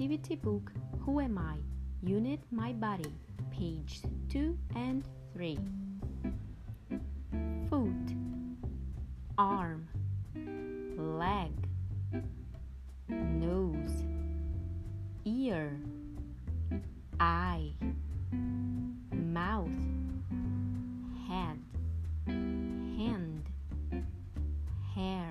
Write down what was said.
Activity Book Who Am I? Unit My Body, page 2 and 3. Foot, arm, leg, nose, ear, eye, mouth, head, hand, hair.